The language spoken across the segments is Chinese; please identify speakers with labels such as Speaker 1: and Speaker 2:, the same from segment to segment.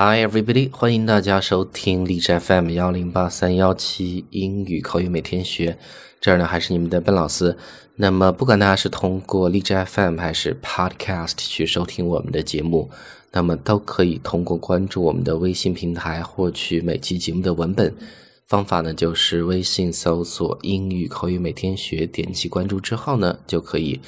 Speaker 1: Hi everybody，欢迎大家收听荔枝 FM 幺零八三幺七英语口语每天学。这儿呢还是你们的笨老师。那么不管大家是通过荔枝 FM 还是 Podcast 去收听我们的节目，那么都可以通过关注我们的微信平台获取每期节目的文本。方法呢就是微信搜索英语口语每天学，点击关注之后呢就可以。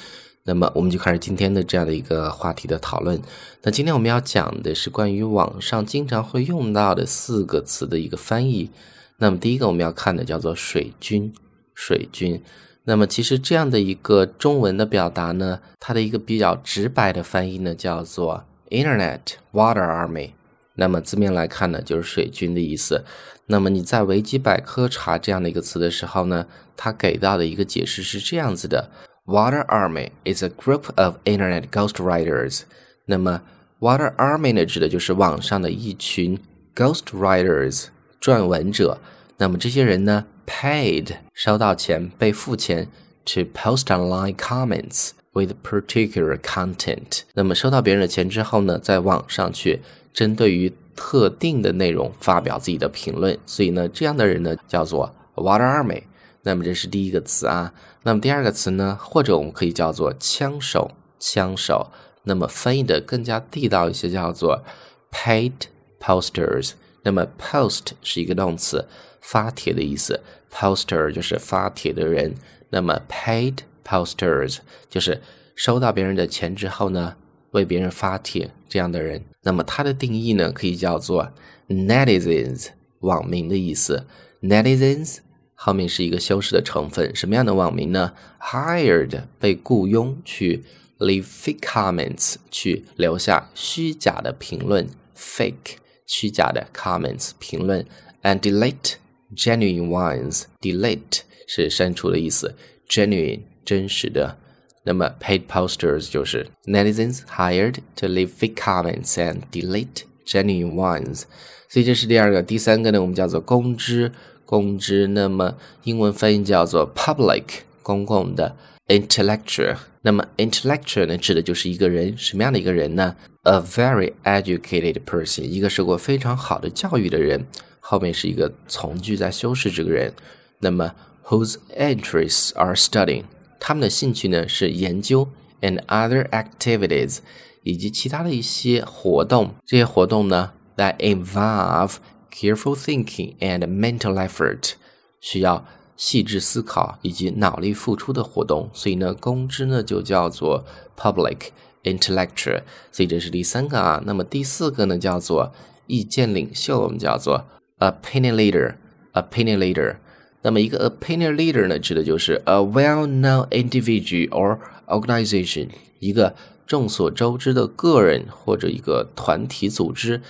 Speaker 1: 那么我们就开始今天的这样的一个话题的讨论。那今天我们要讲的是关于网上经常会用到的四个词的一个翻译。那么第一个我们要看的叫做水军，水军。那么其实这样的一个中文的表达呢，它的一个比较直白的翻译呢叫做 Internet Water Army。那么字面来看呢，就是水军的意思。那么你在维基百科查这样的一个词的时候呢，它给到的一个解释是这样子的。Water Army is a group of internet ghostwriters。那么，Water Army 呢，指的就是网上的一群 ghostwriters 撰文者。那么这些人呢，paid 收到钱，被付钱 to post online comments with particular content。那么收到别人的钱之后呢，在网上去针对于特定的内容发表自己的评论。所以呢，这样的人呢，叫做 Water Army。那么这是第一个词啊。那么第二个词呢，或者我们可以叫做枪手，枪手。那么翻译的更加地道一些，叫做 paid posters。那么 post 是一个动词，发帖的意思，poster 就是发帖的人。那么 paid posters 就是收到别人的钱之后呢，为别人发帖这样的人。那么它的定义呢，可以叫做 netizens，网民的意思，netizens。后面是一个修饰的成分，什么样的网民呢？Hired 被雇佣去 leave fake comments 去留下虚假的评论，fake 虚假的 comments 评论，and delete genuine ones。delete 是删除的意思，genuine 真实的。那么 paid posters 就是 netizens hired to leave fake comments and delete genuine ones。所以这是第二个，第三个呢，我们叫做公知。公知，那么英文翻译叫做 public，公共的 intellectual。那么 intellectual 呢，指的就是一个人，什么样的一个人呢？A very educated person，一个受过非常好的教育的人。后面是一个从句在修饰这个人。那么 whose interests are studying，他们的兴趣呢是研究 and other activities，以及其他的一些活动。这些活动呢，that involve Careful thinking and mental effort 需要细致思考以及脑力付出的活动，所以呢，公知呢就叫做 public intellectual。所以这是第三个啊。那么第四个呢叫做意见领袖，我们叫做 opinion leader。opinion leader。那么一个 opinion leader 呢，指的就是 a well-known individual or organization，一个众所周知的个人或者一个团体组织。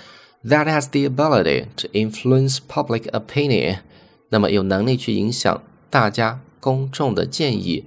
Speaker 1: That has the ability to influence public opinion，那么有能力去影响大家公众的建议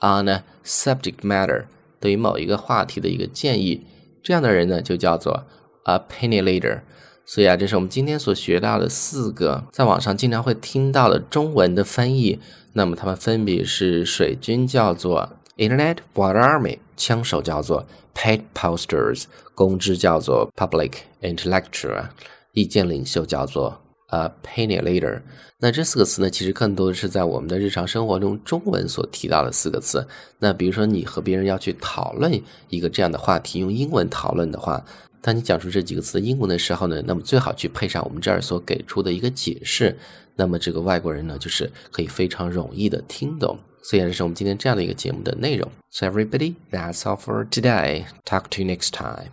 Speaker 1: on a subject matter，对于某一个话题的一个建议，这样的人呢就叫做 opinion leader。所以啊，这是我们今天所学到的四个在网上经常会听到的中文的翻译。那么他们分别是：水军叫做 Internet Water Army，枪手叫做 Paid Posters，公知叫做 Public Intellectual，意见领袖叫做 Opinion Leader。那这四个词呢，其实更多的是在我们的日常生活中中文所提到的四个词。那比如说你和别人要去讨论一个这样的话题，用英文讨论的话，当你讲出这几个词的英文的时候呢，那么最好去配上我们这儿所给出的一个解释。那么这个外国人呢，就是可以非常容易的听懂。所以这是我们今天这样的一个节目的内容。So everybody, that's all for today. Talk to you next time.